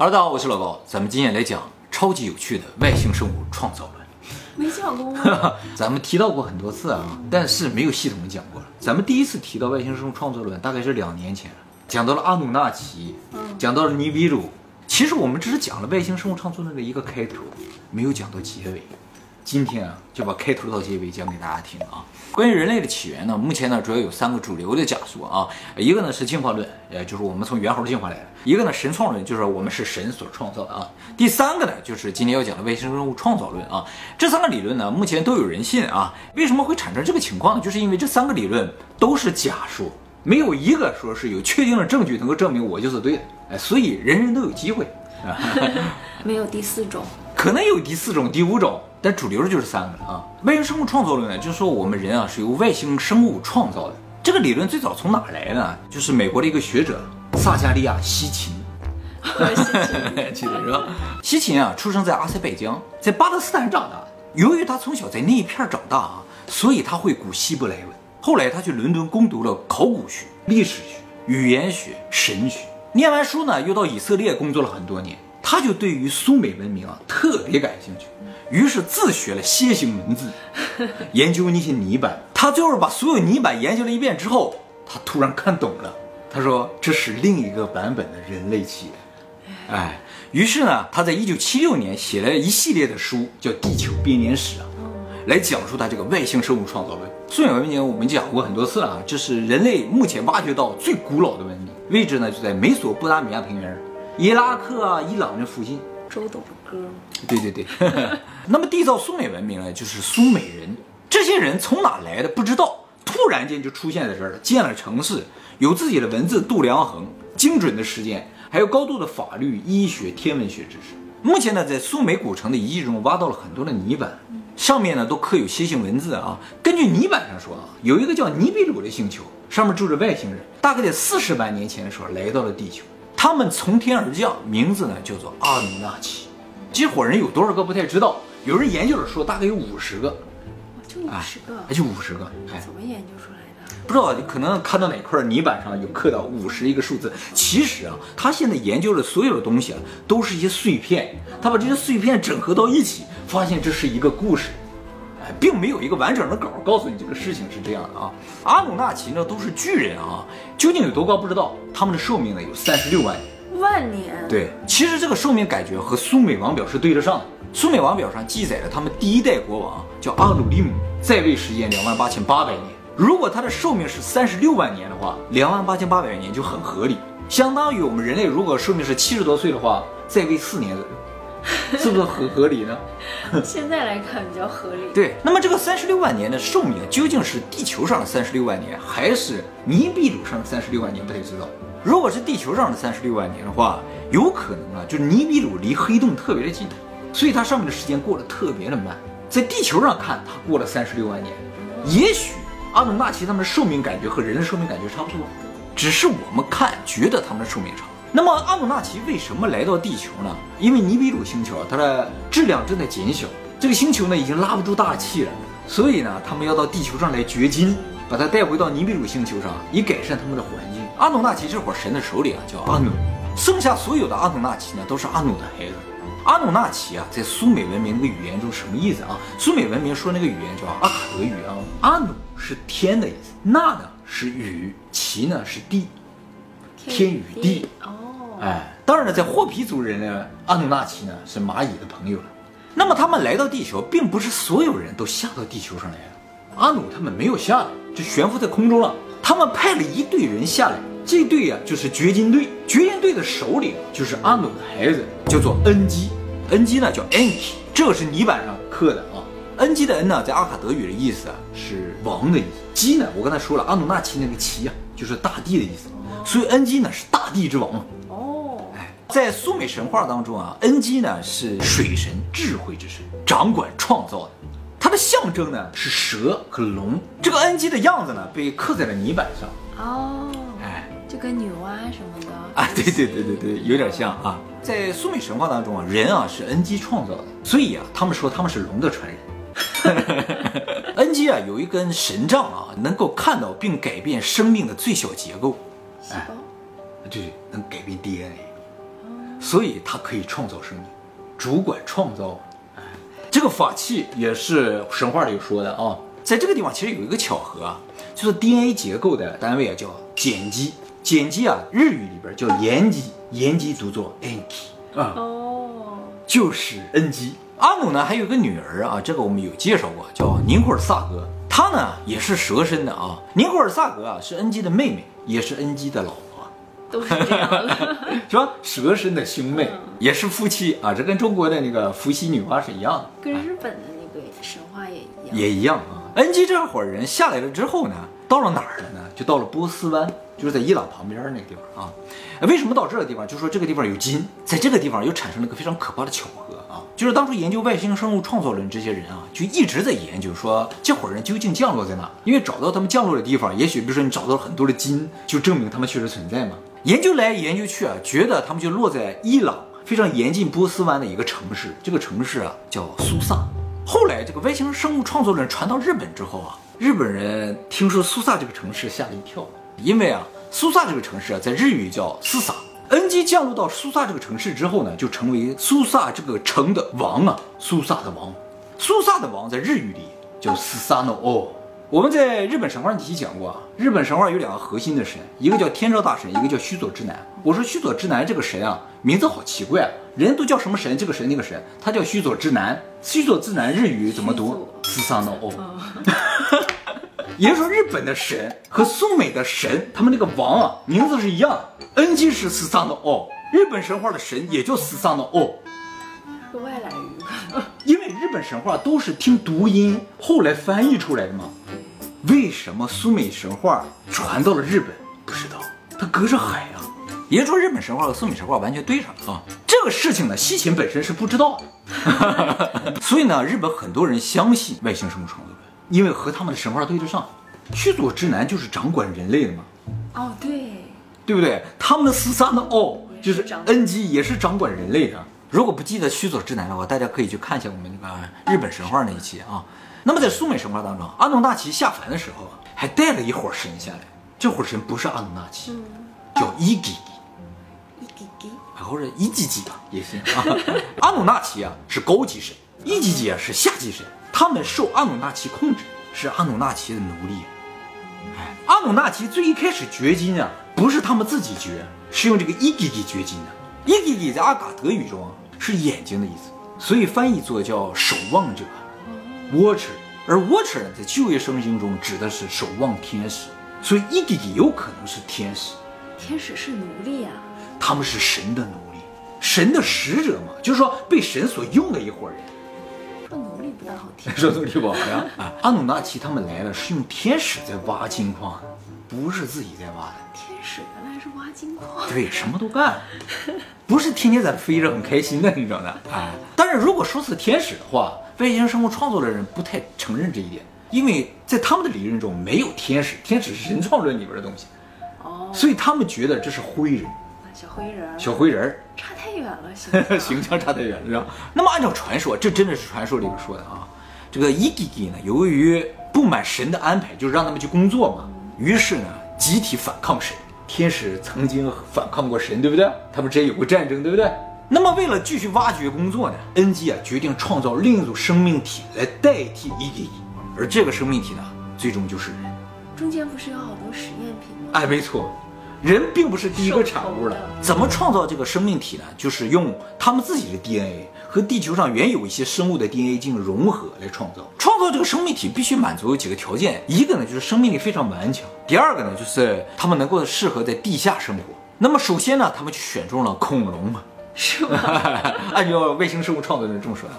Hello，大家好，我是老高，咱们今天来讲超级有趣的外星生物创造论。没讲过吗？咱们提到过很多次啊，但是没有系统的讲过了。咱们第一次提到外星生物创造论，大概是两年前，讲到了阿努纳奇，讲到了尼比鲁。其实我们只是讲了外星生物创造论的一个开头，没有讲到结尾。今天啊，就把开头到结尾讲给大家听啊。关于人类的起源呢，目前呢主要有三个主流的假说啊，一个呢是进化论，呃，就是我们从猿猴进化来的；一个呢神创论，就是我们是神所创造的啊；第三个呢就是今天要讲的外星生物创造论啊。这三个理论呢，目前都有人信啊。为什么会产生这个情况呢？就是因为这三个理论都是假说，没有一个说是有确定的证据能够证明我就是对的，哎，所以人人都有机会。没有第四种，可能有第四种、第五种，但主流的就是三个啊。外星生物创造论呢，就是说我们人啊是由外星生物创造的。这个理论最早从哪来呢？就是美国的一个学者萨加利亚·西秦，记得是吧？西秦啊，出生在阿塞拜疆，在巴勒斯坦长大。由于他从小在那一片长大啊，所以他会古希伯来文。后来他去伦敦攻读了考古学、历史学、语言学、神学。念完书呢，又到以色列工作了很多年。他就对于苏美文明啊特别感兴趣，于是自学了楔形文字，研究那些泥板。他最后把所有泥板研究了一遍之后，他突然看懂了。他说这是另一个版本的人类起源。哎，于是呢，他在一九七六年写了一系列的书，叫《地球编年史》啊，来讲述他这个外星生物创造论。苏美文明我们讲过很多次了啊，这是人类目前挖掘到最古老的文明，位置呢就在美索不达米亚平原。伊拉克啊，伊朗这附近，周董的歌。对对对，那么缔造苏美文明呢，就是苏美人。这些人从哪来的不知道，突然间就出现在这儿了，建了城市，有自己的文字、度量衡、精准的时间，还有高度的法律、医学、天文学知识。目前呢，在苏美古城的遗迹中挖到了很多的泥板，上面呢都刻有楔形文字啊。根据泥板上说啊，有一个叫尼比鲁的星球，上面住着外星人，大概在四十万年前的时候来到了地球。他们从天而降，名字呢叫做阿努纳奇。这伙人有多少个不太知道，有人研究了说大概有五十个，就五十个，哎，就五十个。哎，怎么研究出来的？不知道，你可能看到哪块泥板上有刻到五十一个数字。其实啊，他现在研究的所有的东西啊，都是一些碎片。他把这些碎片整合到一起，发现这是一个故事。并没有一个完整的稿告诉你这个事情是这样的啊。阿努纳奇呢都是巨人啊，究竟有多高不知道。他们的寿命呢有三十六万年。万年？对，其实这个寿命感觉和苏美王表是对得上的。苏美王表上记载了他们第一代国王叫阿努利姆，在位时间两万八千八百年。如果他的寿命是三十六万年的话，两万八千八百年就很合理，相当于我们人类如果寿命是七十多岁的话，在位四年左右。是不是合合理呢？现在来看比较合理。对，那么这个三十六万年的寿命究竟是地球上的三十六万年，还是尼比鲁上的三十六万年？不太知道。如果是地球上的三十六万年的话，有可能啊，就是尼比鲁离黑洞特别的近，所以它上面的时间过得特别的慢。在地球上看，它过了三十六万年。也许阿努纳奇他们的寿命感觉和人的寿命感觉差不多，只是我们看觉得他们的寿命长。那么阿努纳奇为什么来到地球呢？因为尼比鲁星球，它的质量正在减小，这个星球呢已经拉不住大气了，所以呢，他们要到地球上来掘金，把它带回到尼比鲁星球上，以改善他们的环境。阿努纳奇这伙神的首领啊叫阿努，剩下所有的阿努纳奇呢都是阿努的孩子。阿努纳奇啊，在苏美文明的语言中什么意思啊？苏美文明说那个语言叫阿卡德语啊。阿努是天的意思，纳呢是雨，奇呢是地。天与地哦，哎，当然了，在霍皮族人呢，阿努纳奇呢是蚂蚁的朋友了。那么他们来到地球，并不是所有人都下到地球上来了。阿努他们没有下来，就悬浮在空中了。他们派了一队人下来，这队呀就是掘金队。掘金队的首领就是阿努的孩子，叫做恩基。恩基呢叫 Enki，这个是泥板上刻的啊。恩基的恩呢，在阿卡德语的意思啊是王的意思。基呢，我刚才说了，阿努纳奇那个奇呀，就是大地的意思。所以恩基呢是大地之王哦，哎，在苏美神话当中啊，恩基呢是水神、智慧之神，掌管创造的。它的象征呢是蛇和龙。这个恩基的样子呢被刻在了泥板上哦，哎，就跟女娲什么的啊，对对对对对，有点像啊。在苏美神话当中啊，人啊是恩基创造的，所以啊，他们说他们是龙的传人。恩基啊有一根神杖啊，能够看到并改变生命的最小结构。细胞，对，能改变 DNA。所以它可以创造生命，主管创造。哎，这个法器也是神话里说的啊。在这个地方其实有一个巧合啊，就是 DNA 结构的单位啊叫碱基，碱基啊日语里边叫盐基，盐基读作 n k 啊，哦，就是恩基。阿努呢还有一个女儿啊，这个我们有介绍过，叫宁古尔萨格，她呢也是蛇身的啊。宁古尔萨格啊是恩基的妹妹，也是恩基的老婆。都是这样的。是吧？蛇身的兄妹也是夫妻啊，这跟中国的那个伏羲女娲是一样的，跟日本的那个神话也一样。也一样啊。恩基这伙人下来了之后呢，到了哪儿了呢？就到了波斯湾，就是在伊朗旁边那个地方啊。为什么到这个地方？就说这个地方有金，在这个地方又产生了一个非常可怕的巧合啊，就是当初研究外星生物创造论这些人啊，就一直在研究说这伙人究竟降落在哪？因为找到他们降落的地方，也许比如说你找到了很多的金，就证明他们确实存在嘛。研究来研究去啊，觉得他们就落在伊朗非常严禁波斯湾的一个城市，这个城市啊叫苏萨。后来这个外星生物创作论传到日本之后啊，日本人听说苏萨这个城市吓了一跳，因为啊苏萨这个城市啊在日语叫斯萨。恩基降落到苏萨这个城市之后呢，就成为苏萨这个城的王啊，苏萨的王。苏萨的王在日语里叫斯萨诺哦。我们在日本神话体系讲过啊，日本神话有两个核心的神，一个叫天照大神，一个叫须佐之男。我说须佐之男这个神啊，名字好奇怪啊，人都叫什么神，这个神那个神，他叫须佐之男。须佐之男日语怎么读？斯萨诺哦。也就是说，日本的神和苏美的神，他们那个王啊，名字是一样的。恩基是斯萨诺哦，日本神话的神也叫斯萨诺哦。是外来语。因为日本神话都是听读音后来翻译出来的嘛。为什么苏美神话传到了日本？不知道，它隔着海啊。也就是说，日本神话和苏美神话完全对上了啊。这个事情呢，西秦本身是不知道的。所以呢，日本很多人相信外星生物创造论，因为和他们的神话对得上。须佐之男就是掌管人类的嘛，哦，对，对不对？他们的四三的哦，就是掌恩基也是掌管人类的。如果不记得须佐之男的话，大家可以去看一下我们那个日本神话那一期啊。那么在苏美神话当中，阿努纳奇下凡的时候啊，还带了一伙神下来。这伙神不是阿努纳奇，叫伊吉吉，一滴滴。或者伊吉吉吧也行啊。阿努纳奇啊是高级神，伊吉吉啊是下级神，他们受阿努纳奇控制，是阿努纳奇的奴隶。哎，阿努纳奇最一开始掘金啊，不是他们自己掘，是用这个伊吉吉掘金的。伊吉吉在阿嘎德语中啊是眼睛的意思，所以翻译作叫守望者 （watcher）。而 watcher 呢，在旧约圣经中指的是守望天使，所以伊吉吉有可能是天使。天使是奴隶啊。他们是神的奴隶，神的使者嘛，就是说被神所用的一伙人。说奴隶不大好听。说奴隶不好呀？啊，阿努纳奇他们来了，是用天使在挖金矿，不是自己在挖的。天使原来是挖金矿。对，什么都干，不是天天在飞着很开心的，你知道的。哎，但是如果说是天使的话，外星生物创作的人不太承认这一点，因为在他们的理论中没有天使，天使是神创论里边的东西，哦，所以他们觉得这是灰人，小灰人儿小灰人儿。差太远了，形象 形象差太远了？那么按照传说，这真的是传说里边说的啊。这个伊吉吉呢，由于不满神的安排，就是让他们去工作嘛，于是呢，集体反抗神。天使曾经反抗过神，对不对？他们之间有过战争，对不对？那么为了继续挖掘工作呢，恩基啊决定创造另一组生命体来代替伊吉吉，而这个生命体呢，最终就是人。中间不是有好多实验品吗？哎，没错，人并不是第一个产物了。怎么创造这个生命体呢？就是用他们自己的 DNA 和地球上原有一些生物的 DNA 进行融合来创造。创造这个生命体必须满足有几个条件，一个呢就是生命力非常顽强，第二个呢就是他们能够适合在地下生活。那么首先呢，他们就选中了恐龙嘛。是吗？按照外星生物创造的这么说啊，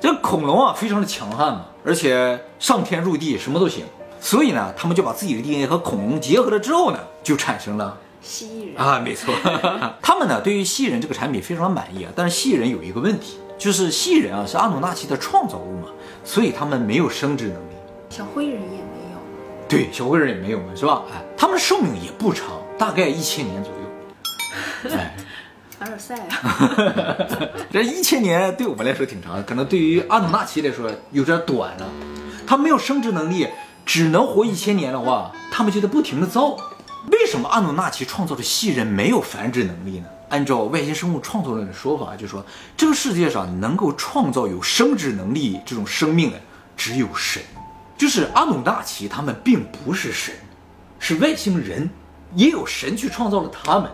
这恐龙啊非常的强悍嘛，而且上天入地什么都行，所以呢，他们就把自己的 DNA 和恐龙结合了之后呢，就产生了蜥蜴人。啊，没错，他们呢对于蜥蜴人这个产品非常的满意啊，但是蜥蜴人有一个问题，就是蜥蜴人啊是阿努纳奇的创造物嘛，所以他们没有生殖能力，小灰人也没有。对，小灰人也没有嘛，是吧？哎，他们的寿命也不长，大概一千年左右，哎。凡尔赛啊！这一千年对我们来说挺长的，可能对于阿努纳奇来说有点短了。他没有生殖能力，只能活一千年的话，他们就得不停的造。为什么阿努纳奇创造的蜥蜴人没有繁殖能力呢？按照外星生物创造论的说法，就说这个世界上能够创造有生殖能力这种生命的只有神，就是阿努纳奇他们并不是神，是外星人，也有神去创造了他们，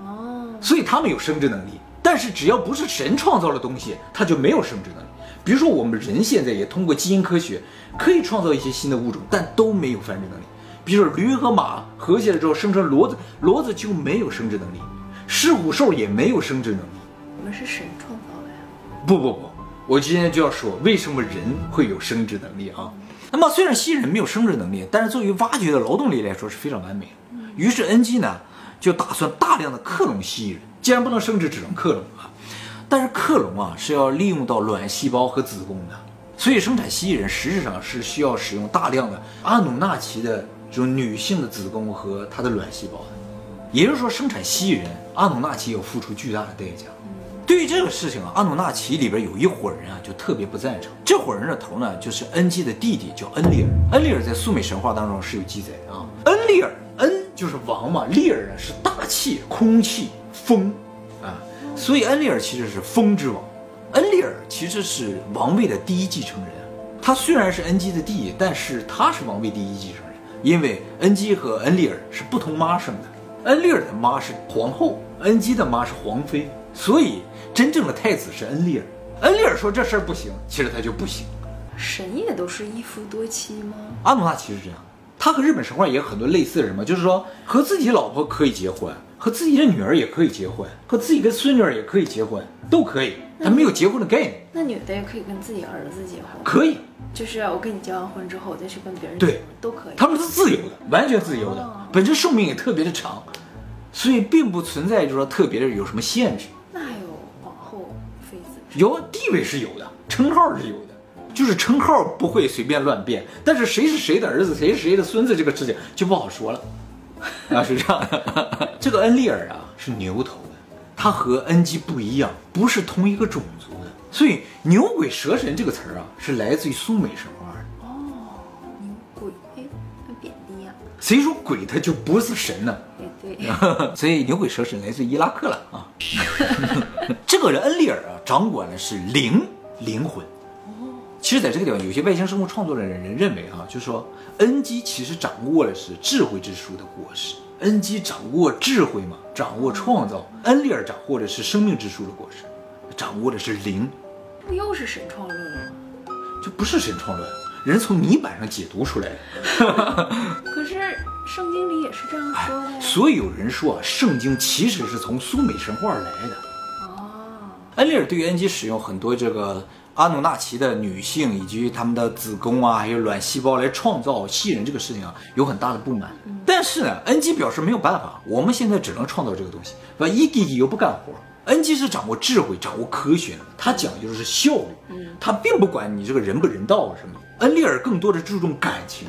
哦，所以他们有生殖能力。但是只要不是神创造的东西，他就没有生殖能力。比如说我们人现在也通过基因科学可以创造一些新的物种，但都没有繁殖能力。比如说驴和马合起来之后生成骡子，骡子就没有生殖能力，狮虎兽也没有生殖能力。我们是神创造的呀。不不不，我今天就要说为什么人会有生殖能力啊？那么虽然蜥蜴人没有生殖能力，但是作为挖掘的劳动力来说是非常完美的。于是 NG 呢就打算大量的克隆蜥蜴人，既然不能生殖，只能克隆啊。但是克隆啊是要利用到卵细胞和子宫的，所以生产蜥蜴人实质上是需要使用大量的阿努纳奇的这种女性的子宫和她的卵细胞的。也就是说，生产蜥蜴人，阿努纳奇要付出巨大的代价。对于这个事情啊，阿努纳奇里边有一伙人啊，就特别不赞成。这伙人的头呢，就是恩基的弟弟，叫恩利尔。恩利尔在苏美神话当中是有记载的啊。恩利尔，恩就是王嘛，利尔呢是大气、空气、风，所以恩利尔其实是风之王。恩利尔其实是王位的第一继承人。他虽然是恩基的弟弟，但是他是王位第一继承人，因为恩基和恩利尔是不同妈生的。恩利尔的妈是皇后，恩基的妈是皇妃，所以真正的太子是恩利尔。恩利尔说这事儿不行，其实他就不行。神也都是一夫多妻吗？阿努纳奇是这样，他和日本神话也有很多类似的人嘛，就是说和自己老婆可以结婚，和自己的女儿也可以结婚，和自己的孙女儿也可以结婚，都可以，他没有结婚的概念，那女的也可以跟自己儿子结婚，可以，就是我跟你结完婚之后，我再去跟别人对结婚都可以。他们是自由的，完全自由的哦，本身寿命也特别的长，所以并不存在就是说特别的有什么限制。那还有皇后、妃子，有地位是有的，称号是有的，就是称号不会随便乱变，但是谁是谁的儿子，谁是谁的孙子这个事情就不好说了，啊，是这样的。这个恩利尔啊是牛头的，他和恩基不一样，不是同一个种族的，所以牛鬼蛇神这个词儿啊是来自于苏美神话的。牛鬼，哎，很贬低啊、谁说鬼他就不是神呢？哎，对，所以牛鬼蛇神来自伊拉克了啊。这个人恩利尔啊，掌管的是灵灵魂。其实，在这个地方，有些外星生物创作的人人认为啊，就是说，恩基其实掌握的是智慧之树的果实。恩基掌握智慧嘛，掌握创造；恩利尔掌握的是生命之树的果实，掌握的是灵，不又是神创论了吗？这不是神创论，人从泥板上解读出来的。可是圣经里也是这样说的呀。所以有人说啊，圣经其实是从苏美神话来的。哦，恩利尔对于恩基使用很多这个阿努纳奇的女性以及他们的子宫啊，还有卵细胞来创造吸人这个事情啊，有很大的不满。但是呢，恩基表示没有办法，我们现在只能创造这个东西。把伊弟弟又不干活，恩基是掌握智慧、掌握科学的，他讲究的是效率，他并不管你这个人不人道啊什么的。恩利尔更多的注重感情，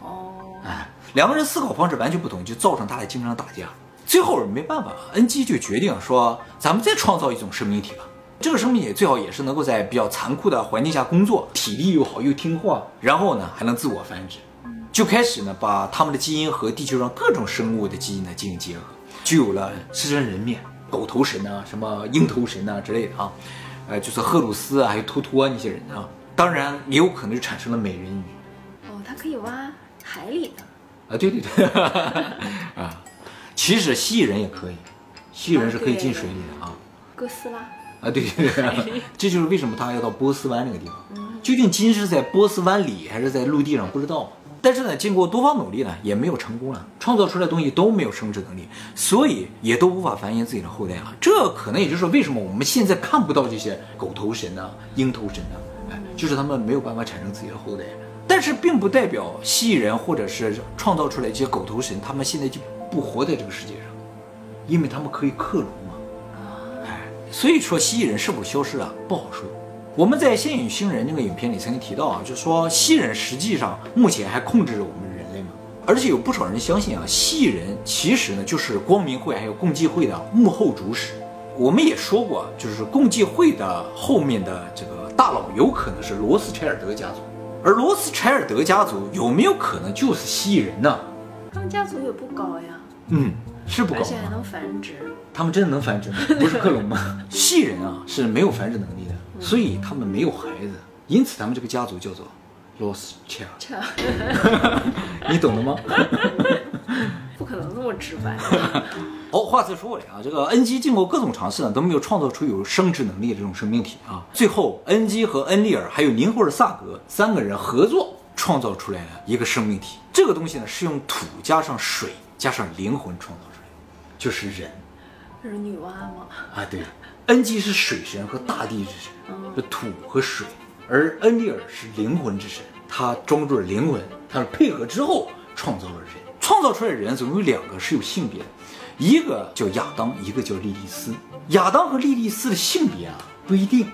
哦，哎，两个人思考方式完全不同，就造成他俩经常打架。最后没办法，恩基就决定说，咱们再创造一种生命体吧。这个生命也最好也是能够在比较残酷的环境下工作，体力又好又听话，然后呢还能自我繁殖。就开始呢把他们的基因和地球上各种生物的基因呢进行结合，就有了狮身人面、狗头神啊、什么鹰头神啊之类的啊，呃，就是赫鲁斯啊，还有托托那些人啊。当然也有可能就产生了美人鱼。哦，它可以挖海里的。啊，对对对，啊，其实蜥蜴人也可以，蜥蜴人是可以进水里的啊。哥斯拉，啊，对对对，这就是为什么他要到波斯湾那个地方。究竟金是在波斯湾里还是在陆地上，不知道。但是呢，经过多方努力呢，也没有成功了，创造出来的东西都没有生殖能力，所以也都无法繁衍自己的后代了。这可能也就是为什么我们现在看不到这些狗头神呐、鹰头神呐，哎，就是他们没有办法产生自己的后代。但是并不代表蜥蜴人或者是创造出来这些狗头神，他们现在就不活在这个世界上，因为他们可以克隆所以说蜥蜴人是否消失了不好说。我们在《仙与星人》那个影片里曾经提到啊，就说蜥蜴人实际上目前还控制着我们人类嘛，而且有不少人相信啊，蜥蜴人其实呢就是光明会还有共济会的幕后主使。我们也说过，就是共济会的后面的这个大佬有可能是罗斯柴尔德家族，而罗斯柴尔德家族有没有可能就是蜥蜴人呢？他们家族也不高呀。嗯，是不高而且还？能繁殖。他们真的能繁殖吗？不是克隆吗？蜥人啊是没有繁殖能力的，所以他们没有孩子，因此他们这个家族叫做 Lost Child，这 你懂的吗？不可能这么直白。哦，话再说回来啊，这个恩基经过各种尝试呢，都没有创造出有生殖能力的这种生命体啊。最后，恩基和恩利尔还有宁霍尔萨格三个人合作创造出来了一个生命体。这个东西呢，是用土加上水加上灵魂创造出来的，就是人这是女娲吗？啊。对，恩基是水神和大地之神，是土和水，而恩利尔是灵魂之神，他装住了灵魂，他配合之后创造了人。创造出来的人总共有两个是有性别的，一个叫亚当，一个叫莉莉丝。亚当和莉莉丝的性别啊不一定，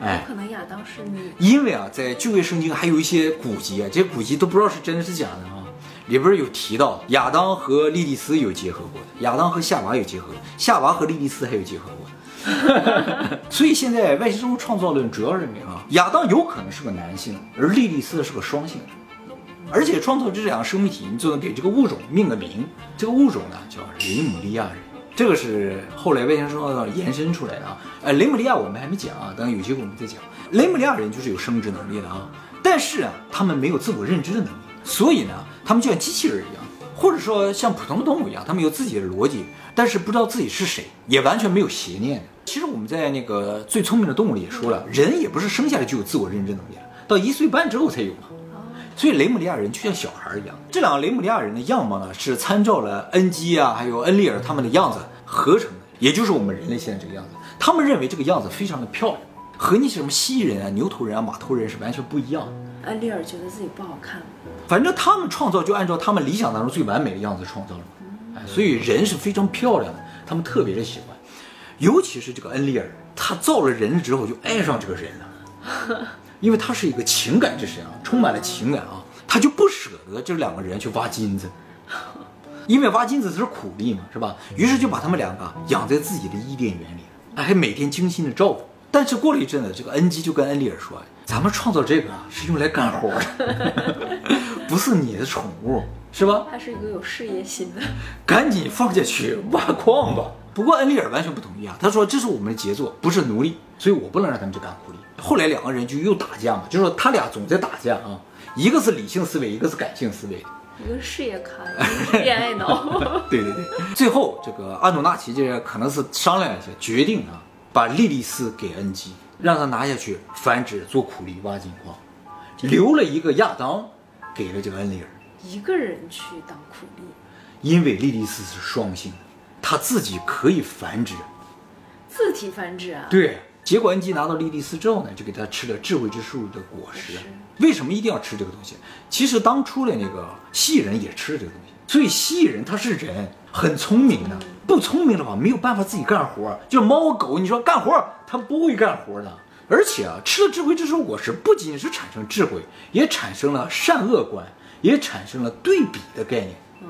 哎有可能亚当是女。因为啊，在旧约圣经还有一些古籍啊，这些古籍都不知道是真的是假的啊。里边有提到亚当和莉莉丝有结合过的，亚当和夏娃有结合的，夏娃和莉莉丝还有结合过的。所以现在外星生物创造论主要认为啊，亚当有可能是个男性，而莉莉丝是个双性。而且创造这两个生命体，你就能给这个物种命个名。这个物种呢叫雷姆利亚人，这个是后来外星生物延伸出来的啊。呃，雷姆利亚我们还没讲啊，等有机会我们再讲。雷姆利亚人就是有生殖能力的啊，但是啊，他们没有自我认知的能力，所以呢，他们就像机器人一样，或者说像普通的动物一样，他们有自己的逻辑，但是不知道自己是谁，也完全没有邪念。其实我们在那个最聪明的动物里也说了，人也不是生下来就有自我认知能力的，到一岁半之后才有嘛。所以雷姆利亚人就像小孩儿一样。这两个雷姆利亚人的样貌呢，是参照了恩基啊，还有恩利尔他们的样子合成的，也就是我们人类现在这个样子。他们认为这个样子非常的漂亮，和那些什么蜥蜴人啊、牛头人啊、马头人是完全不一样的。安利尔觉得自己不好看，反正他们创造就按照他们理想当中最完美的样子创造了嘛。哎，所以人是非常漂亮的，他们特别的喜欢。尤其是这个恩利尔，他造了人之后就爱上这个人了，因为他是一个情感之神啊，充满了情感啊，他就不舍得这两个人去挖金子，因为挖金子是苦力嘛，是吧？于是就把他们两个养在自己的伊甸园里，哎还每天精心的照顾。但是过了一阵子，这个恩基就跟恩利尔说：“咱们创造这个啊，是用来干活的，不是你的宠物，是吧？他是一个有事业心的。赶紧放下去挖矿吧。”不过恩利尔完全不同意啊，他说：“这是我们的杰作，不是奴隶，所以我不能让他们去干苦力。”后来两个人就又打架嘛，就说他俩总在打架啊，一个是理性思维，一个是感性思维。一个事业咖，一个是恋爱脑。对对对，最后这个阿努纳奇这人可能是商量一下，决定啊，把莉莉丝给恩基，让他拿下去繁殖做苦力挖金矿，留了一个亚当给了这个恩利尔，一个人去当苦力，因为莉莉丝是双性的，她自己可以繁殖。自体繁殖啊。对，结果恩基拿到莉莉丝之后呢，就给他吃了智慧之树的果实。为什么一定要吃这个东西？其实当初的那个蜥蜴人也吃了这个东西，所以蜥蜴人他是人，很聪明的。不聪明的话，没有办法自己干活。就猫狗，你说干活，它不会干活的。而且啊，吃了智慧之树果实，不仅是产生智慧，也产生了善恶观，也产生了对比的概念。哦，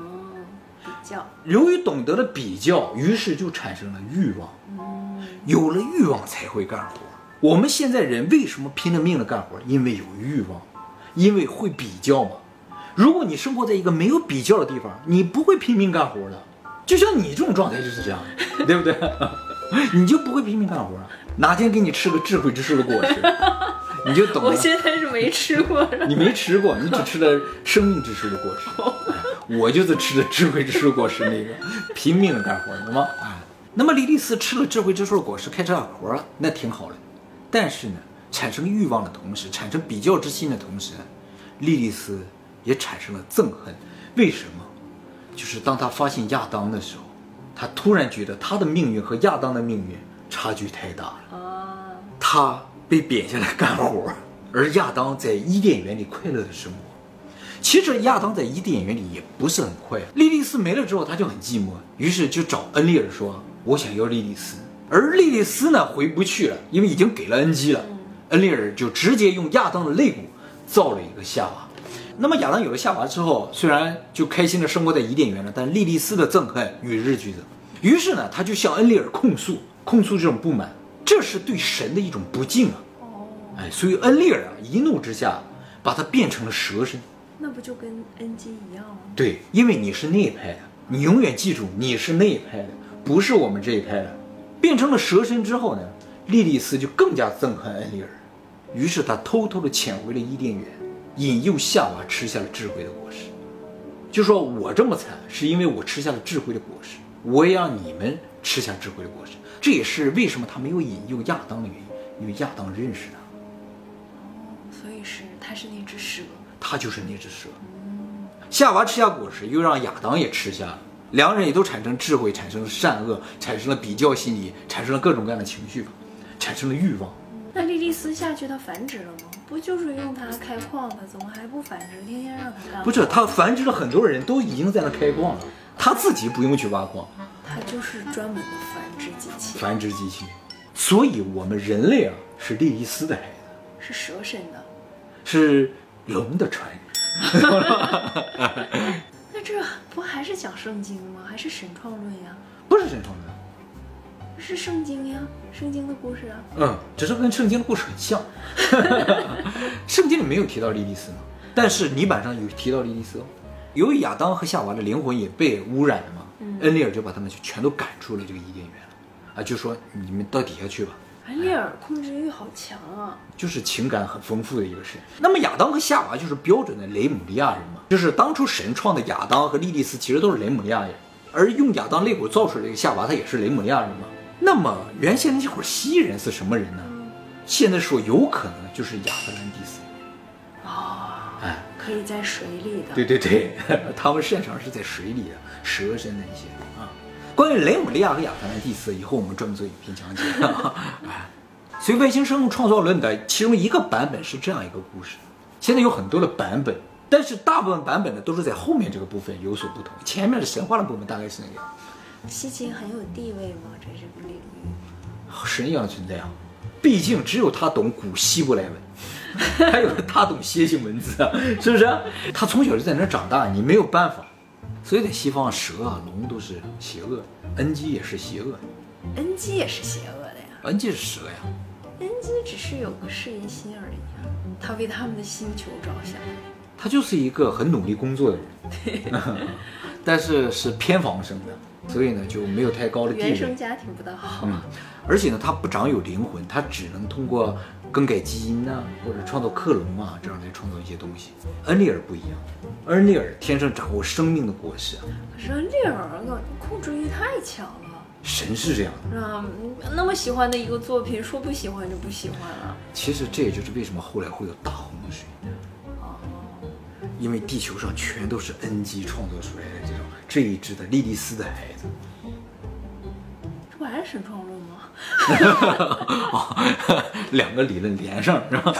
比较。由于懂得了比较，于是就产生了欲望。有了欲望才会干活。我们现在人为什么拼了命的干活？因为有欲望，因为会比较嘛。如果你生活在一个没有比较的地方，你不会拼命干活的。就像你这种状态就是这样，对不对？你就不会拼命干活。哪天给你吃个智慧之树的果实，你就懂了。我现在是没吃过。你没吃过，你只吃了生命之树的果实。哎我就是吃了智慧之树果实那个，拼命的干活，懂吗？啊，那么莉莉丝吃了智慧之树的果实，开始干活了，那挺好的。但是呢，产生欲望的同时，产生比较之心的同时，莉莉丝也产生了憎恨。为什么？就是当他发现亚当的时候，他突然觉得他的命运和亚当的命运差距太大了。啊，他被贬下来干活，而亚当在伊甸园里快乐的生活。其实亚当在伊甸园里也不是很快，莉莉丝没了之后，他就很寂寞，于是就找恩利尔说：“我想要莉莉丝。”而莉莉丝呢回不去了，因为已经给了恩基了。恩利尔就直接用亚当的肋骨造了一个夏娃。那么亚当有了夏娃之后，虽然就开心的生活在伊甸园了，但莉莉丝的憎恨与日俱增。于是呢，他就向恩利尔控诉，控诉这种不满，这是对神的一种不敬啊！哦，哎，所以恩利尔啊，一怒之下把他变成了蛇身。那不就跟恩基一样吗？对，因为你是那一派的，你永远记住，你是那一派的，不是我们这一派的。变成了蛇身之后呢，莉莉丝就更加憎恨恩利尔，于是她偷偷的潜回了伊甸园，引诱夏娃吃下了智慧的果实。就说我这么惨，是因为我吃下了智慧的果实，我也让你们吃下智慧的果实。这也是为什么他没有引诱亚当的原因，因为亚当认识他。所以是他是那只蛇，他就是那只蛇。夏娃吃下果实，又让亚当也吃下了，两人也都产生智慧，产生了善恶，产生了比较心理，产生了各种各样的情绪吧，产生了欲望。那莉莉丝下去它繁殖了吗？不就是用它开矿的，怎么还不繁殖？天天让它干？不是，它繁殖了很多人都已经在那开矿了，它自己不用去挖矿，它就是专门的繁殖机器，繁殖机器。所以我们人类啊，是莉莉丝的孩子，是蛇身的。是龙的传人。那这不还是讲圣经吗？还是神创论呀？不是神创论，是圣经呀，圣经的故事啊。嗯，只是跟圣经的故事很像。圣经里没有提到莉莉丝嘛，但是泥板上有提到莉莉丝哦。由于亚当和夏娃的灵魂也被污染了嘛，恩利尔就把他们就全都赶出了这个伊甸园了，啊，就说你们到底下去吧。恩利尔控制欲好强啊！就是情感很丰富的一个神。那么亚当和夏娃就是标准的雷姆利亚人嘛，就是当初神创的亚当和莉莉丝其实都是雷姆利亚人，而用亚当肋骨造出来这个夏娃，他也是雷姆利亚人嘛。那么原先那些会儿蜥蜴人是什么人呢？现在说有可能就是亚特兰蒂斯。哦，哎，可以在水里的。对对对，他们擅长是在水里的蛇身的一些啊。关于雷姆利亚和亚特兰蒂斯，以后我们专门做影片讲解。哎，所以外星生物创造论的其中一个版本是这样一个故事。现在有很多的版本，但是大部分版本呢都是在后面这个部分有所不同。前面的神话的部分大概是那个样。西芹很有地位吗？在这个领域？神一样的存在啊，毕竟只有他懂古希伯来文，还有他懂楔形文字啊，是不是？他从小就在那儿长大，你没有办法。所以在西方，蛇啊、龙都是邪恶的，恩基也是邪恶的，恩基也是邪恶的呀。恩基是蛇呀。恩基只是有个适应心而已啊，他为他们的星球着想。他就是一个很努力工作的人，但是是偏房生的，所以呢就没有太高的地原生。家庭不大好。嗯，而且呢，他不长有灵魂，他只能通过更改基因呐、或者创造克隆啊，这样来创造一些东西。恩利尔不一样，恩利尔天生掌握生命的果实啊，可是恩利尔个控制欲太强了。神是这样的。啊，那么喜欢的一个作品，说不喜欢就不喜欢了。其实这也就是为什么后来会有大洪水啊，因为地球上全都是恩基创作出来的这种这一只的莉莉丝的孩子。这不还是神创论吗？哦，两个理论连上是吧？